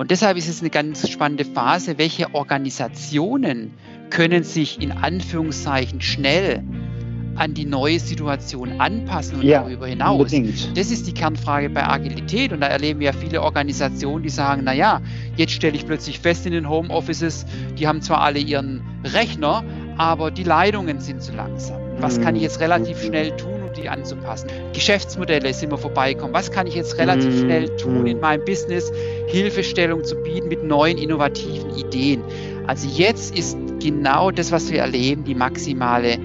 Und deshalb ist es eine ganz spannende Phase, welche Organisationen können sich in Anführungszeichen schnell an die neue Situation anpassen und ja, darüber hinaus. Unbedingt. Das ist die Kernfrage bei Agilität und da erleben wir ja viele Organisationen, die sagen, naja, jetzt stelle ich plötzlich fest in den Homeoffices, die haben zwar alle ihren Rechner, aber die Leitungen sind zu langsam. Was kann ich jetzt relativ schnell tun, um die anzupassen? Geschäftsmodelle sind wir vorbeikommen. Was kann ich jetzt relativ mhm. schnell tun in meinem Business, Hilfestellung zu bieten mit neuen innovativen Ideen? Also jetzt ist genau das, was wir erleben, die maximale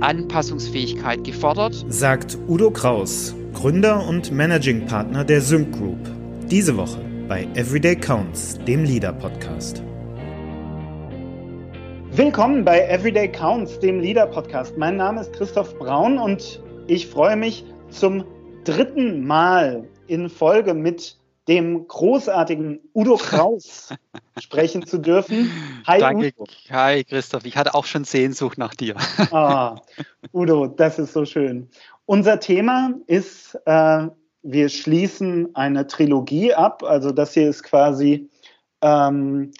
Anpassungsfähigkeit gefordert. Sagt Udo Kraus, Gründer und Managing Partner der Sync Group. Diese Woche bei Everyday Counts, dem Leader Podcast. Willkommen bei Everyday Counts, dem Leader Podcast. Mein Name ist Christoph Braun und ich freue mich zum dritten Mal in Folge mit dem großartigen Udo Kraus sprechen zu dürfen. Hi, Danke. Udo. Hi, Christoph. Ich hatte auch schon Sehnsucht nach dir. Ah, Udo, das ist so schön. Unser Thema ist, äh, wir schließen eine Trilogie ab. Also das hier ist quasi ähm,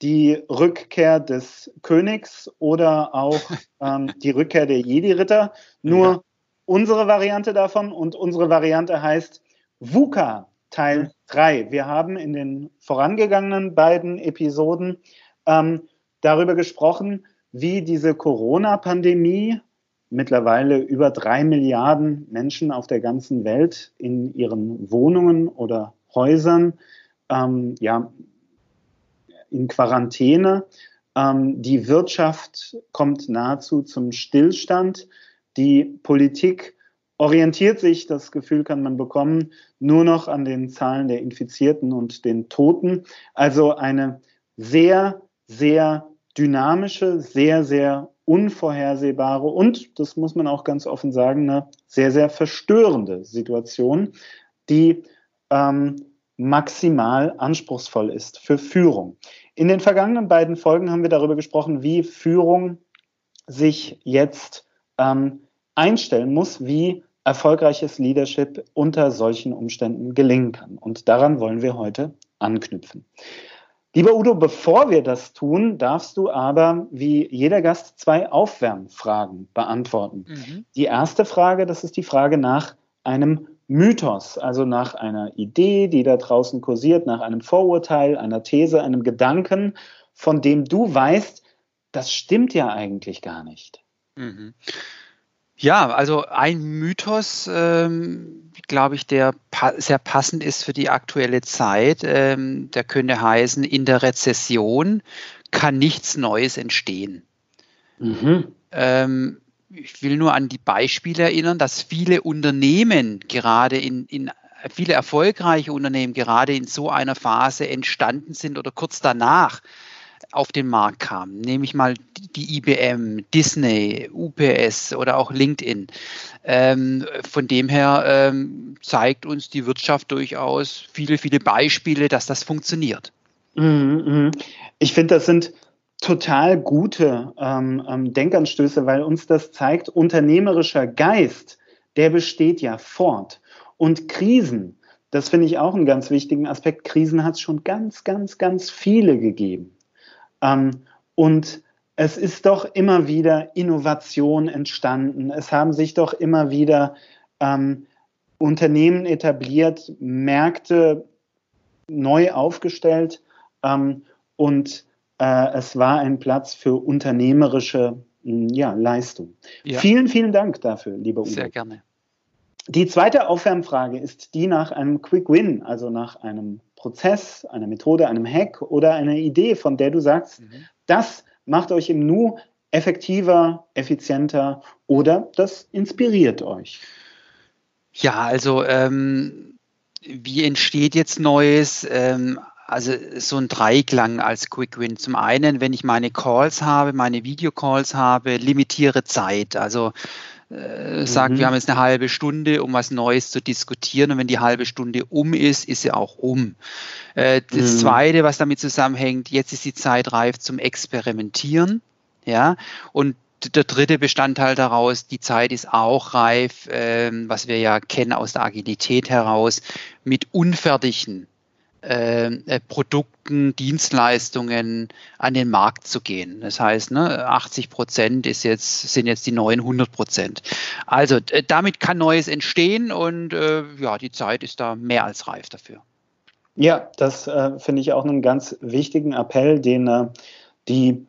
die Rückkehr des Königs oder auch ähm, die Rückkehr der Jedi-Ritter. Nur ja. Unsere Variante davon und unsere Variante heißt VUCA, Teil 3. Wir haben in den vorangegangenen beiden Episoden ähm, darüber gesprochen, wie diese Corona-Pandemie mittlerweile über drei Milliarden Menschen auf der ganzen Welt in ihren Wohnungen oder Häusern ähm, ja, in Quarantäne. Ähm, die Wirtschaft kommt nahezu zum Stillstand. Die Politik orientiert sich, das Gefühl kann man bekommen, nur noch an den Zahlen der Infizierten und den Toten. Also eine sehr, sehr dynamische, sehr, sehr unvorhersehbare und, das muss man auch ganz offen sagen, eine sehr, sehr verstörende Situation, die ähm, maximal anspruchsvoll ist für Führung. In den vergangenen beiden Folgen haben wir darüber gesprochen, wie Führung sich jetzt ähm, einstellen muss, wie erfolgreiches Leadership unter solchen Umständen gelingen kann. Und daran wollen wir heute anknüpfen. Lieber Udo, bevor wir das tun, darfst du aber wie jeder Gast zwei Aufwärmfragen beantworten. Mhm. Die erste Frage, das ist die Frage nach einem Mythos, also nach einer Idee, die da draußen kursiert, nach einem Vorurteil, einer These, einem Gedanken, von dem du weißt, das stimmt ja eigentlich gar nicht. Mhm. Ja, also ein Mythos, ähm, glaube ich, der pa sehr passend ist für die aktuelle Zeit, ähm, der könnte heißen, in der Rezession kann nichts Neues entstehen. Mhm. Ähm, ich will nur an die Beispiele erinnern, dass viele Unternehmen gerade in, in viele erfolgreiche Unternehmen gerade in so einer Phase entstanden sind oder kurz danach auf den Markt kamen, nehme ich mal die IBM, Disney, UPS oder auch LinkedIn. Ähm, von dem her ähm, zeigt uns die Wirtschaft durchaus viele, viele Beispiele, dass das funktioniert. Mhm, mhm. Ich finde, das sind total gute ähm, ähm, Denkanstöße, weil uns das zeigt, unternehmerischer Geist, der besteht ja fort. Und Krisen, das finde ich auch einen ganz wichtigen Aspekt. Krisen hat es schon ganz, ganz, ganz viele gegeben. Ähm, und es ist doch immer wieder Innovation entstanden. Es haben sich doch immer wieder ähm, Unternehmen etabliert, Märkte neu aufgestellt ähm, und äh, es war ein Platz für unternehmerische hm, ja, Leistung. Ja. Vielen, vielen Dank dafür, lieber Uwe. Sehr gerne. Die zweite Aufwärmfrage ist die nach einem Quick Win, also nach einem Prozess, einer Methode, einem Hack oder einer Idee, von der du sagst, mhm. das macht euch im Nu effektiver, effizienter oder das inspiriert euch. Ja, also ähm, wie entsteht jetzt Neues? Ähm, also so ein Dreiklang als Quick Win. Zum einen, wenn ich meine Calls habe, meine Videocalls habe, limitiere Zeit. Also äh, sagt, mhm. wir haben jetzt eine halbe Stunde, um was Neues zu diskutieren. Und wenn die halbe Stunde um ist, ist sie auch um. Äh, das mhm. Zweite, was damit zusammenhängt, jetzt ist die Zeit reif zum Experimentieren. Ja, und der dritte Bestandteil daraus, die Zeit ist auch reif, äh, was wir ja kennen aus der Agilität heraus, mit unfertigen ähm, äh, Produkten, Dienstleistungen an den Markt zu gehen. Das heißt, ne, 80 Prozent ist jetzt, sind jetzt die neuen 100 Prozent. Also damit kann Neues entstehen und äh, ja, die Zeit ist da mehr als reif dafür. Ja, das äh, finde ich auch einen ganz wichtigen Appell, den äh, die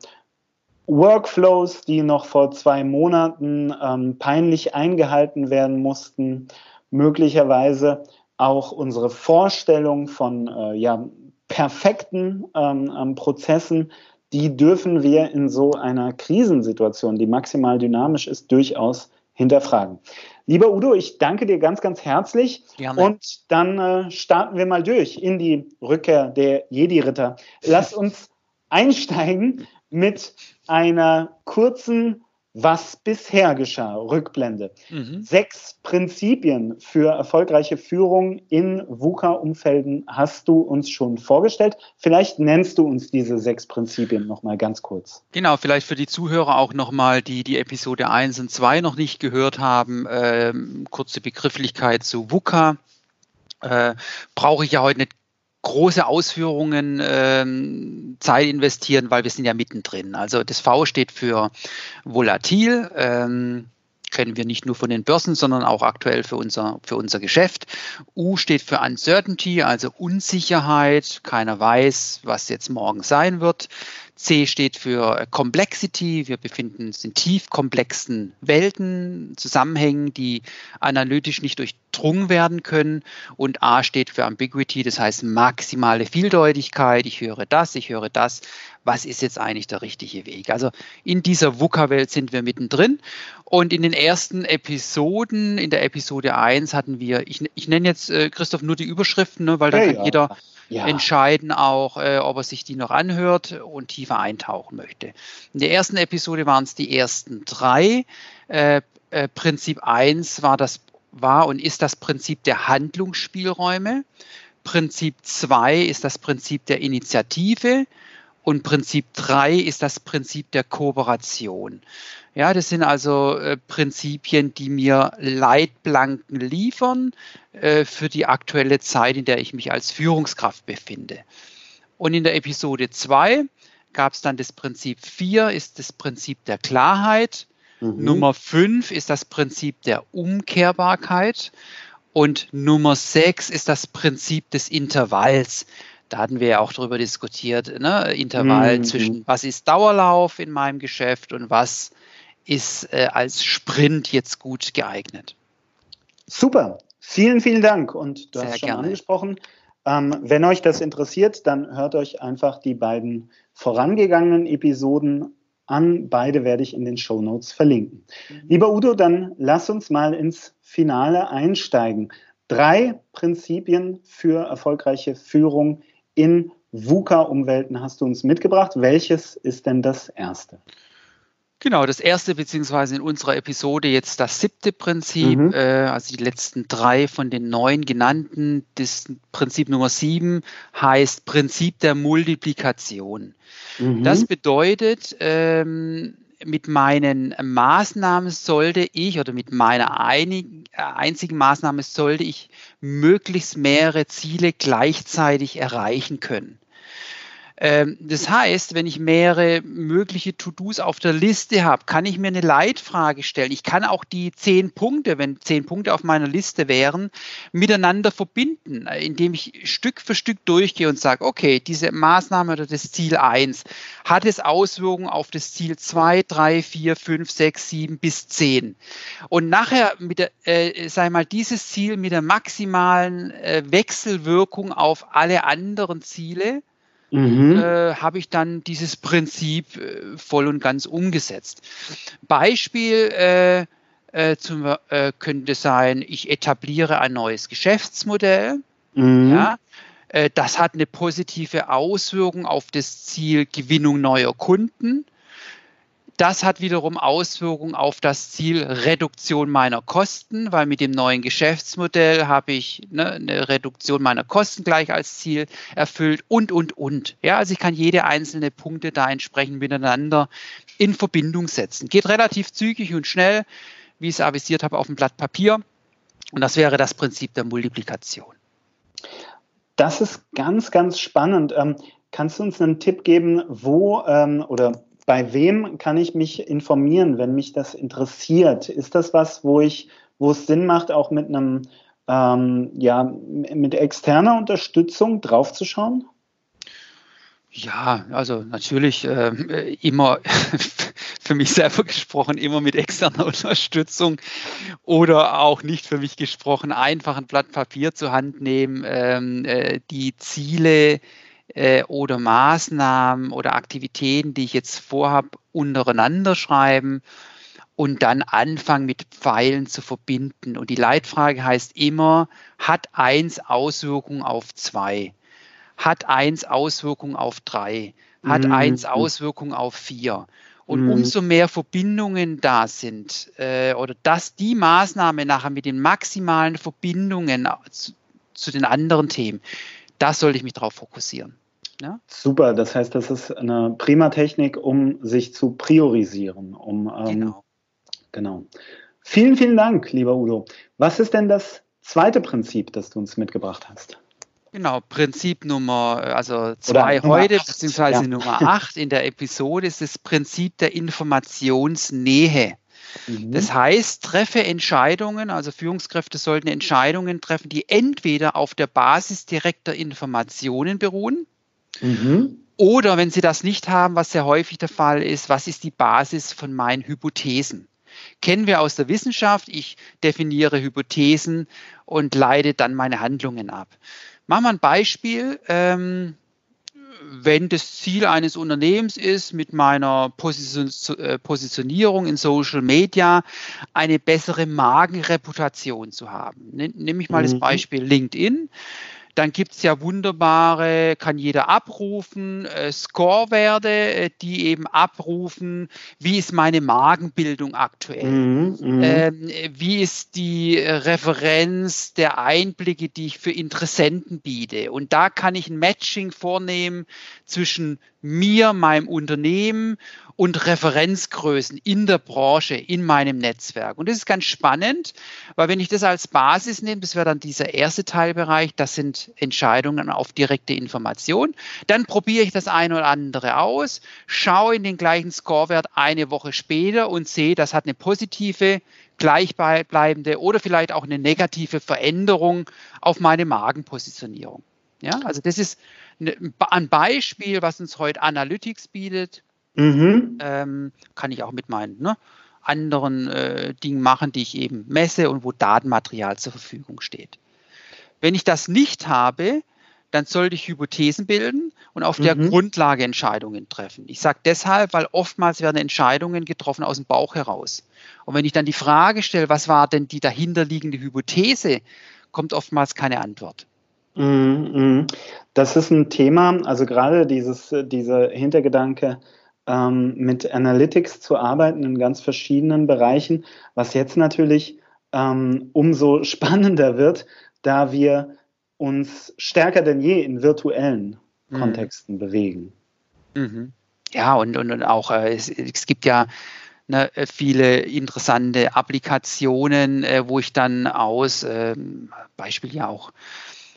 Workflows, die noch vor zwei Monaten ähm, peinlich eingehalten werden mussten, möglicherweise auch unsere Vorstellung von äh, ja, perfekten ähm, ähm, Prozessen, die dürfen wir in so einer Krisensituation, die maximal dynamisch ist, durchaus hinterfragen. Lieber Udo, ich danke dir ganz, ganz herzlich. Gerne. Und dann äh, starten wir mal durch in die Rückkehr der Jedi-Ritter. Lass uns einsteigen mit einer kurzen was bisher geschah, Rückblende. Mhm. Sechs Prinzipien für erfolgreiche Führung in VUCA-Umfelden hast du uns schon vorgestellt. Vielleicht nennst du uns diese sechs Prinzipien nochmal ganz kurz. Genau, vielleicht für die Zuhörer auch nochmal, die die Episode 1 und 2 noch nicht gehört haben, ähm, kurze Begrifflichkeit zu VUCA. Äh, brauche ich ja heute nicht große Ausführungen ähm, Zeit investieren, weil wir sind ja mittendrin. Also das V steht für volatil. Ähm, kennen wir nicht nur von den Börsen, sondern auch aktuell für unser, für unser Geschäft. U steht für Uncertainty, also Unsicherheit. Keiner weiß, was jetzt morgen sein wird. C steht für Complexity. Wir befinden uns in tief komplexen Welten, Zusammenhängen, die analytisch nicht durchdrungen werden können. Und A steht für Ambiguity, das heißt maximale Vieldeutigkeit. Ich höre das, ich höre das. Was ist jetzt eigentlich der richtige Weg? Also in dieser VUCA-Welt sind wir mittendrin. Und in den ersten Episoden, in der Episode 1 hatten wir, ich, ich nenne jetzt, äh, Christoph, nur die Überschriften, ne, weil da ja, kann ja. jeder ja. entscheiden auch, äh, ob er sich die noch anhört und tiefer eintauchen möchte. In der ersten Episode waren es die ersten drei. Äh, äh, Prinzip 1 war das war und ist das Prinzip der Handlungsspielräume. Prinzip 2 ist das Prinzip der Initiative und Prinzip 3 ist das Prinzip der Kooperation. Ja, das sind also äh, Prinzipien, die mir Leitplanken liefern äh, für die aktuelle Zeit, in der ich mich als Führungskraft befinde. Und in der Episode 2 gab es dann das Prinzip 4, ist das Prinzip der Klarheit. Mhm. Nummer 5 ist das Prinzip der Umkehrbarkeit. Und Nummer 6 ist das Prinzip des Intervalls. Da hatten wir ja auch darüber diskutiert, ne? Intervall mhm. zwischen was ist Dauerlauf in meinem Geschäft und was ist äh, als Sprint jetzt gut geeignet. Super, vielen, vielen Dank. Und du Sehr hast schon gerne. angesprochen, ähm, wenn euch das interessiert, dann hört euch einfach die beiden vorangegangenen Episoden an. Beide werde ich in den Show Notes verlinken. Mhm. Lieber Udo, dann lass uns mal ins Finale einsteigen. Drei Prinzipien für erfolgreiche Führung in VUCA-Umwelten hast du uns mitgebracht. Welches ist denn das erste? Genau, das erste beziehungsweise in unserer Episode jetzt das siebte Prinzip, mhm. äh, also die letzten drei von den neun genannten. Das Prinzip Nummer sieben heißt Prinzip der Multiplikation. Mhm. Das bedeutet, ähm, mit meinen Maßnahmen sollte ich oder mit meiner einig, einzigen Maßnahme sollte ich möglichst mehrere Ziele gleichzeitig erreichen können. Ähm, das heißt, wenn ich mehrere mögliche To-Dos auf der Liste habe, kann ich mir eine Leitfrage stellen. Ich kann auch die zehn Punkte, wenn zehn Punkte auf meiner Liste wären, miteinander verbinden, indem ich Stück für Stück durchgehe und sage, okay, diese Maßnahme oder das Ziel 1 hat es Auswirkungen auf das Ziel 2, 3, 4, 5, 6, 7 bis 10. Und nachher mit der, äh, sei mal, dieses Ziel mit der maximalen äh, Wechselwirkung auf alle anderen Ziele mhm. äh, habe ich dann dieses Prinzip äh, voll und ganz umgesetzt. Beispiel äh, äh zum, äh, könnte sein, ich etabliere ein neues Geschäftsmodell. Mhm. Ja, äh, das hat eine positive Auswirkung auf das Ziel Gewinnung neuer Kunden. Das hat wiederum Auswirkungen auf das Ziel Reduktion meiner Kosten, weil mit dem neuen Geschäftsmodell habe ich ne, eine Reduktion meiner Kosten gleich als Ziel erfüllt und, und, und. Ja, also ich kann jede einzelne Punkte da entsprechend miteinander in Verbindung setzen. Geht relativ zügig und schnell, wie ich es avisiert habe, auf dem Blatt Papier. Und das wäre das Prinzip der Multiplikation. Das ist ganz, ganz spannend. Ähm, kannst du uns einen Tipp geben, wo ähm, oder bei wem kann ich mich informieren, wenn mich das interessiert? Ist das was, wo ich, wo es Sinn macht, auch mit einem, ähm, ja, mit externer Unterstützung draufzuschauen? Ja, also natürlich äh, immer für mich selber gesprochen, immer mit externer Unterstützung oder auch nicht für mich gesprochen, einfach ein Blatt Papier zur Hand nehmen, ähm, äh, die Ziele äh, oder Maßnahmen oder Aktivitäten, die ich jetzt vorhabe, untereinander schreiben und dann anfangen mit Pfeilen zu verbinden. Und die Leitfrage heißt immer, hat eins Auswirkungen auf zwei? hat eins Auswirkungen auf drei, hat mhm. eins Auswirkungen auf vier. Und mhm. umso mehr Verbindungen da sind äh, oder dass die Maßnahme nachher mit den maximalen Verbindungen zu, zu den anderen Themen, da sollte ich mich darauf fokussieren. Ja? Super, das heißt, das ist eine prima Technik, um sich zu priorisieren. Um, ähm, genau. genau. Vielen, vielen Dank, lieber Udo. Was ist denn das zweite Prinzip, das du uns mitgebracht hast? Genau, Prinzip Nummer, also zwei Oder heute, acht, beziehungsweise ja. Nummer acht in der Episode ist das Prinzip der Informationsnähe. Mhm. Das heißt, treffe Entscheidungen, also Führungskräfte sollten Entscheidungen treffen, die entweder auf der Basis direkter Informationen beruhen mhm. oder wenn sie das nicht haben, was sehr häufig der Fall ist, was ist die Basis von meinen Hypothesen? Kennen wir aus der Wissenschaft. Ich definiere Hypothesen und leite dann meine Handlungen ab. Machen wir ein Beispiel. Ähm, wenn das Ziel eines Unternehmens ist, mit meiner Position, äh, Positionierung in Social Media eine bessere Magenreputation zu haben. Nehme ich mal mhm. das Beispiel LinkedIn. Dann gibt es ja wunderbare, kann jeder abrufen, äh, Scorewerte, äh, die eben abrufen, wie ist meine Magenbildung aktuell, mhm, mhm, ähm, wie ist die Referenz der Einblicke, die ich für Interessenten biete. Und da kann ich ein Matching vornehmen zwischen mir, meinem Unternehmen und Referenzgrößen in der Branche, in meinem Netzwerk. Und das ist ganz spannend, weil wenn ich das als Basis nehme, das wäre dann dieser erste Teilbereich, das sind Entscheidungen auf direkte Information, dann probiere ich das eine oder andere aus, schaue in den gleichen Scorewert eine Woche später und sehe, das hat eine positive, gleichbleibende oder vielleicht auch eine negative Veränderung auf meine Magenpositionierung. Ja, also das ist ein Beispiel, was uns heute Analytics bietet. Mhm. Ähm, kann ich auch mit meinen ne, anderen äh, Dingen machen, die ich eben messe und wo Datenmaterial zur Verfügung steht. Wenn ich das nicht habe, dann sollte ich Hypothesen bilden und auf mhm. der Grundlage Entscheidungen treffen. Ich sage deshalb, weil oftmals werden Entscheidungen getroffen aus dem Bauch heraus. Und wenn ich dann die Frage stelle, was war denn die dahinterliegende Hypothese, kommt oftmals keine Antwort. Mhm, mhm. Das ist ein Thema, also gerade dieses, dieser Hintergedanke, ähm, mit Analytics zu arbeiten in ganz verschiedenen Bereichen, was jetzt natürlich ähm, umso spannender wird, da wir uns stärker denn je in virtuellen mhm. Kontexten bewegen. Mhm. Ja, und, und, und auch äh, es, es gibt ja ne, viele interessante Applikationen, äh, wo ich dann aus, äh, Beispiel ja auch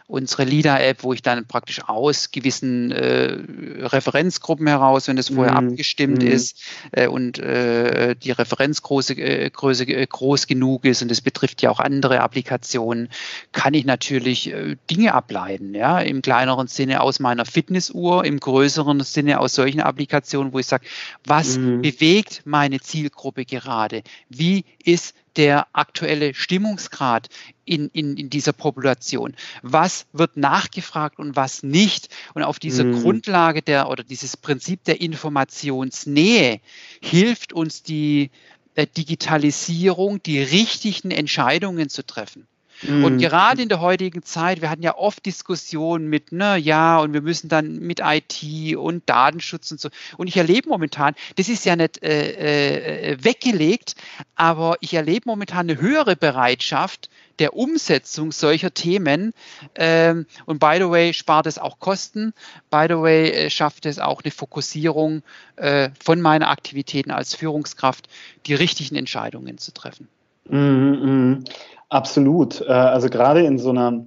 unsere Leader-App, wo ich dann praktisch aus gewissen äh, Referenzgruppen heraus, wenn das vorher mm, abgestimmt mm. ist äh, und äh, die Referenzgröße äh, Größe, äh, groß genug ist und das betrifft ja auch andere Applikationen, kann ich natürlich äh, Dinge ableiten, ja, im kleineren Sinne aus meiner Fitnessuhr, im größeren Sinne aus solchen Applikationen, wo ich sage, was mm. bewegt meine Zielgruppe gerade? Wie ist der aktuelle Stimmungsgrad in, in, in dieser Population? Was wird nachgefragt und was nicht? Und auf dieser mhm. Grundlage der oder dieses Prinzip der Informationsnähe hilft uns die äh, Digitalisierung, die richtigen Entscheidungen zu treffen. Und mhm. gerade in der heutigen Zeit, wir hatten ja oft Diskussionen mit, ne, ja, und wir müssen dann mit IT und Datenschutz und so. Und ich erlebe momentan, das ist ja nicht äh, äh, weggelegt, aber ich erlebe momentan eine höhere Bereitschaft der Umsetzung solcher Themen. Ähm, und by the way, spart es auch Kosten. By the way, äh, schafft es auch eine Fokussierung äh, von meinen Aktivitäten als Führungskraft, die richtigen Entscheidungen zu treffen. Mhm, mh. Absolut. Äh, also gerade in so einer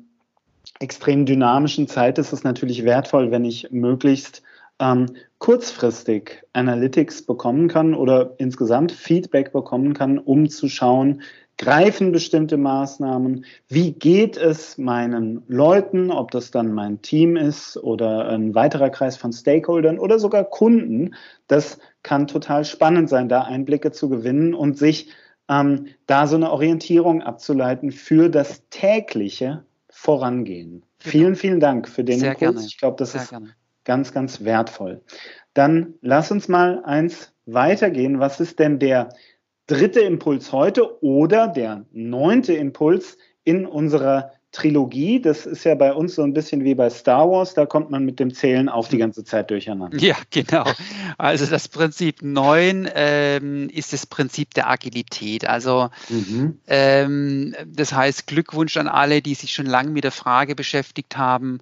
extrem dynamischen Zeit ist es natürlich wertvoll, wenn ich möglichst ähm, kurzfristig Analytics bekommen kann oder insgesamt Feedback bekommen kann, um zu schauen, greifen bestimmte Maßnahmen, wie geht es meinen Leuten, ob das dann mein Team ist oder ein weiterer Kreis von Stakeholdern oder sogar Kunden. Das kann total spannend sein, da Einblicke zu gewinnen und sich ähm, da so eine Orientierung abzuleiten für das tägliche Vorangehen. Genau. Vielen, vielen Dank für den Sehr Impuls. Gerne. Ich glaube, das Sehr ist gerne. ganz, ganz wertvoll. Dann lass uns mal eins weitergehen. Was ist denn der dritte Impuls heute oder der neunte Impuls in unserer Trilogie. Das ist ja bei uns so ein bisschen wie bei Star Wars, da kommt man mit dem Zählen auf die ganze Zeit durcheinander. Ja, genau. Also das Prinzip 9 ähm, ist das Prinzip der Agilität. Also mhm. ähm, das heißt Glückwunsch an alle, die sich schon lange mit der Frage beschäftigt haben,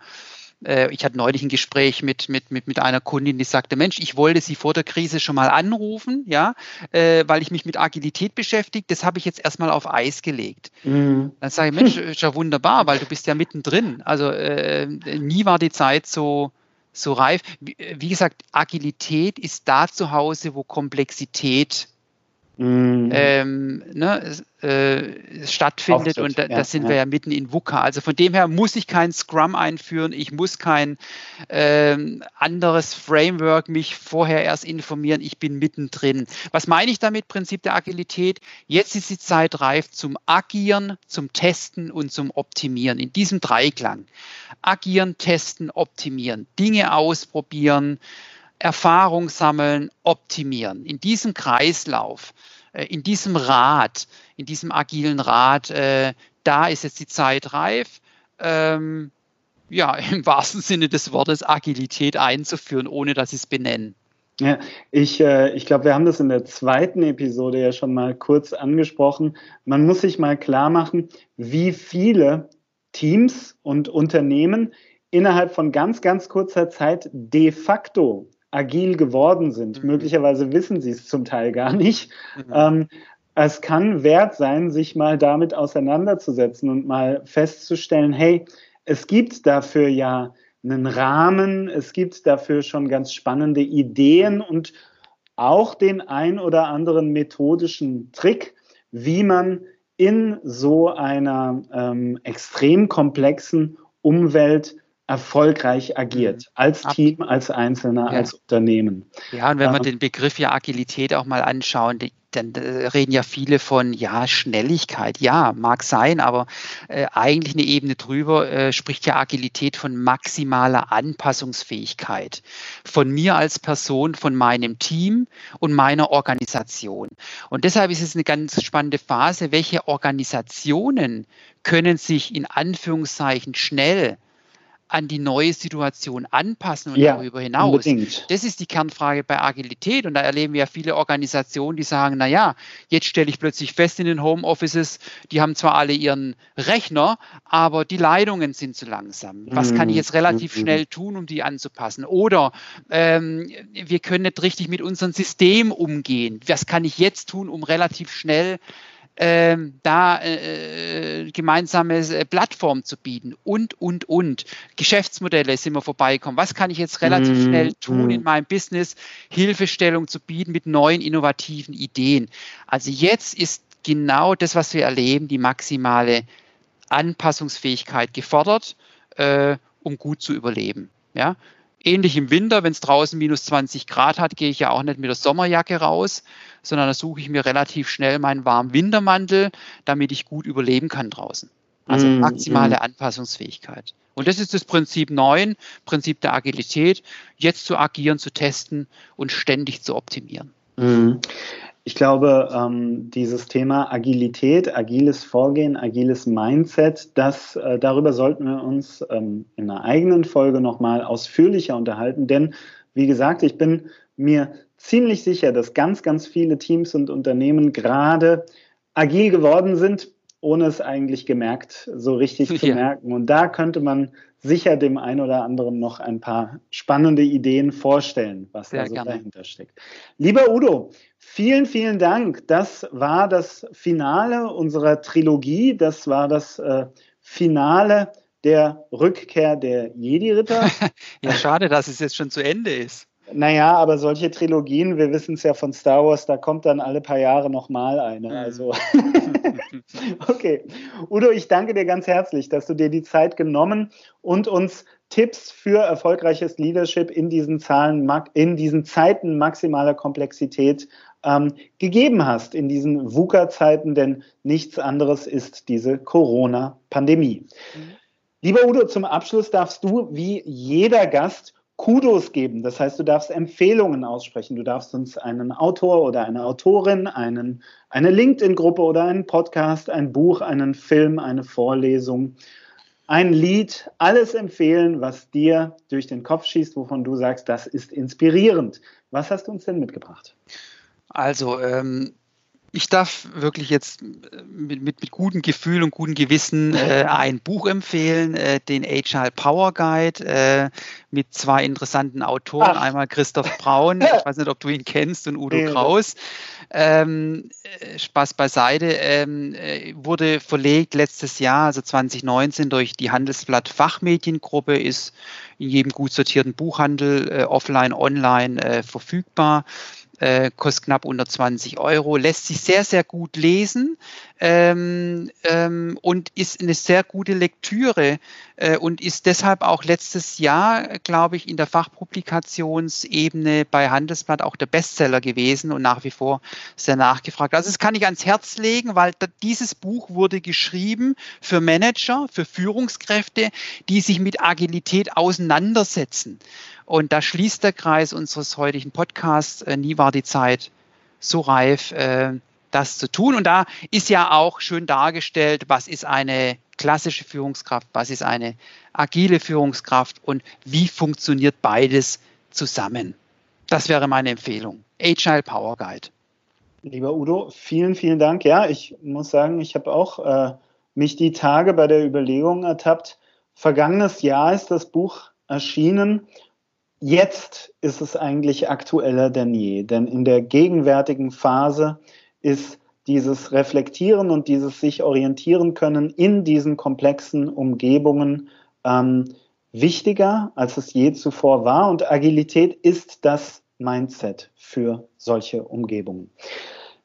äh, ich hatte neulich ein Gespräch mit, mit, mit, mit einer Kundin, die sagte, Mensch, ich wollte Sie vor der Krise schon mal anrufen, ja, äh, weil ich mich mit Agilität beschäftige. Das habe ich jetzt erstmal auf Eis gelegt. Mhm. Dann sage ich, Mensch, ist ja wunderbar, weil du bist ja mittendrin. Also äh, nie war die Zeit so, so reif. Wie, wie, gesagt, Agilität ist da zu Hause, wo Komplexität mhm. ähm, ne, äh, stattfindet und da, ja, da sind ja. wir ja mitten in VUCA. Also von dem her muss ich kein Scrum einführen, ich muss kein ähm, anderes Framework mich vorher erst informieren, ich bin mittendrin. Was meine ich damit, Prinzip der Agilität? Jetzt ist die Zeit reif zum Agieren, zum Testen und zum Optimieren. In diesem Dreiklang. Agieren, testen, optimieren, Dinge ausprobieren, Erfahrung sammeln, optimieren. In diesem Kreislauf, äh, in diesem Rad, in diesem agilen Rad, äh, da ist jetzt die Zeit reif, ähm, ja, im wahrsten Sinne des Wortes Agilität einzuführen, ohne dass ich es benenne. Ja, ich, äh, ich glaube, wir haben das in der zweiten Episode ja schon mal kurz angesprochen. Man muss sich mal klar machen, wie viele Teams und Unternehmen innerhalb von ganz, ganz kurzer Zeit de facto agil geworden sind. Mhm. Möglicherweise wissen sie es zum Teil gar nicht. Mhm. Ähm, es kann wert sein, sich mal damit auseinanderzusetzen und mal festzustellen, hey, es gibt dafür ja einen Rahmen, es gibt dafür schon ganz spannende Ideen und auch den ein oder anderen methodischen Trick, wie man in so einer ähm, extrem komplexen Umwelt erfolgreich agiert, mhm. als Team, als Einzelner, ja. als Unternehmen. Ja, und wenn wir ähm, den Begriff ja Agilität auch mal anschauen, dann äh, reden ja viele von, ja, Schnelligkeit. Ja, mag sein, aber äh, eigentlich eine Ebene drüber äh, spricht ja Agilität von maximaler Anpassungsfähigkeit. Von mir als Person, von meinem Team und meiner Organisation. Und deshalb ist es eine ganz spannende Phase, welche Organisationen können sich in Anführungszeichen schnell an die neue Situation anpassen und ja, darüber hinaus. Unbedingt. Das ist die Kernfrage bei Agilität und da erleben wir ja viele Organisationen, die sagen, naja, jetzt stelle ich plötzlich fest in den Homeoffices, die haben zwar alle ihren Rechner, aber die Leitungen sind zu langsam. Was kann ich mhm. jetzt relativ mhm. schnell tun, um die anzupassen? Oder ähm, wir können nicht richtig mit unserem System umgehen. Was kann ich jetzt tun, um relativ schnell ähm, da äh, äh gemeinsame äh, Plattform zu bieten und, und, und. Geschäftsmodelle sind wir vorbeikommen. Was kann ich jetzt relativ mm, schnell tun mm. in meinem Business, Hilfestellung zu bieten mit neuen, innovativen Ideen. Also jetzt ist genau das, was wir erleben, die maximale Anpassungsfähigkeit gefordert, äh, um gut zu überleben. Ja? Ähnlich im Winter, wenn es draußen minus 20 Grad hat, gehe ich ja auch nicht mit der Sommerjacke raus, sondern da suche ich mir relativ schnell meinen warmen Wintermantel, damit ich gut überleben kann draußen. Also mm, maximale mm. Anpassungsfähigkeit. Und das ist das Prinzip 9, Prinzip der Agilität, jetzt zu agieren, zu testen und ständig zu optimieren. Mm. Ich glaube, ähm, dieses Thema Agilität, agiles Vorgehen, agiles Mindset, das, äh, darüber sollten wir uns ähm, in einer eigenen Folge nochmal ausführlicher unterhalten. Denn, wie gesagt, ich bin mir ziemlich sicher, dass ganz, ganz viele Teams und Unternehmen gerade agil geworden sind, ohne es eigentlich gemerkt, so richtig ja. zu merken. Und da könnte man sicher dem einen oder anderen noch ein paar spannende Ideen vorstellen, was Sehr da so gerne. dahinter steckt. Lieber Udo, vielen, vielen Dank. Das war das Finale unserer Trilogie. Das war das äh, Finale der Rückkehr der Jedi-Ritter. ja, schade, dass es jetzt schon zu Ende ist. Naja, aber solche Trilogien, wir wissen es ja von Star Wars, da kommt dann alle paar Jahre nochmal eine. Mhm. Also, okay. Udo, ich danke dir ganz herzlich, dass du dir die Zeit genommen und uns Tipps für erfolgreiches Leadership in diesen Zahlen, in diesen Zeiten maximaler Komplexität ähm, gegeben hast, in diesen VUCA-Zeiten, denn nichts anderes ist diese Corona-Pandemie. Mhm. Lieber Udo, zum Abschluss darfst du wie jeder Gast Kudos geben. Das heißt, du darfst Empfehlungen aussprechen. Du darfst uns einen Autor oder eine Autorin, einen, eine LinkedIn-Gruppe oder einen Podcast, ein Buch, einen Film, eine Vorlesung, ein Lied, alles empfehlen, was dir durch den Kopf schießt, wovon du sagst, das ist inspirierend. Was hast du uns denn mitgebracht? Also, ähm, ich darf wirklich jetzt äh, mit, mit, mit gutem Gefühl und gutem Gewissen äh, ein Buch empfehlen, äh, den Agile Power Guide äh, mit zwei interessanten Autoren. Ach. Einmal Christoph Braun, ich weiß nicht, ob du ihn kennst, und Udo ja. Kraus. Ähm, äh, Spaß beiseite, ähm, äh, wurde verlegt letztes Jahr, also 2019, durch die Handelsblatt Fachmediengruppe, ist in jedem gut sortierten Buchhandel offline, online verfügbar äh, kostet knapp unter 20 Euro, lässt sich sehr, sehr gut lesen ähm, ähm, und ist eine sehr gute Lektüre äh, und ist deshalb auch letztes Jahr, glaube ich, in der Fachpublikationsebene bei Handelsblatt auch der Bestseller gewesen und nach wie vor sehr nachgefragt. Also das kann ich ans Herz legen, weil dieses Buch wurde geschrieben für Manager, für Führungskräfte, die sich mit Agilität auseinandersetzen. Und da schließt der Kreis unseres heutigen Podcasts. Äh, nie war die Zeit so reif, äh, das zu tun. Und da ist ja auch schön dargestellt, was ist eine klassische Führungskraft, was ist eine agile Führungskraft und wie funktioniert beides zusammen. Das wäre meine Empfehlung. Agile Power Guide. Lieber Udo, vielen, vielen Dank. Ja, ich muss sagen, ich habe auch äh, mich die Tage bei der Überlegung ertappt. Vergangenes Jahr ist das Buch erschienen Jetzt ist es eigentlich aktueller denn je, denn in der gegenwärtigen Phase ist dieses Reflektieren und dieses sich orientieren können in diesen komplexen Umgebungen ähm, wichtiger, als es je zuvor war. Und Agilität ist das Mindset für solche Umgebungen.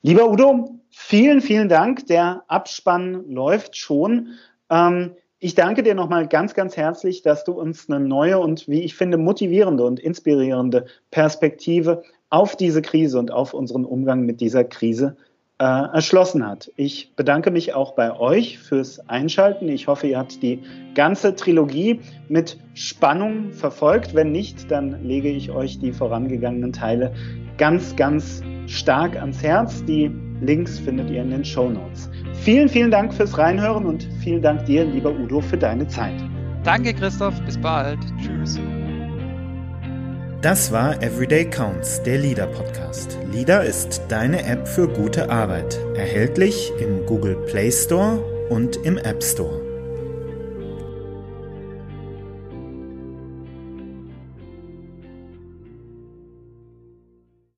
Lieber Udo, vielen, vielen Dank. Der Abspann läuft schon. Ähm, ich danke dir nochmal ganz, ganz herzlich, dass du uns eine neue und, wie ich finde, motivierende und inspirierende Perspektive auf diese Krise und auf unseren Umgang mit dieser Krise äh, erschlossen hat. Ich bedanke mich auch bei euch fürs Einschalten. Ich hoffe, ihr habt die ganze Trilogie mit Spannung verfolgt. Wenn nicht, dann lege ich euch die vorangegangenen Teile ganz, ganz stark ans Herz. Die Links findet ihr in den Show Notes. Vielen, vielen Dank fürs Reinhören und vielen Dank dir, lieber Udo, für deine Zeit. Danke, Christoph. Bis bald. Tschüss. Das war Everyday Counts, der Leader Podcast. Leader ist deine App für gute Arbeit. Erhältlich im Google Play Store und im App Store.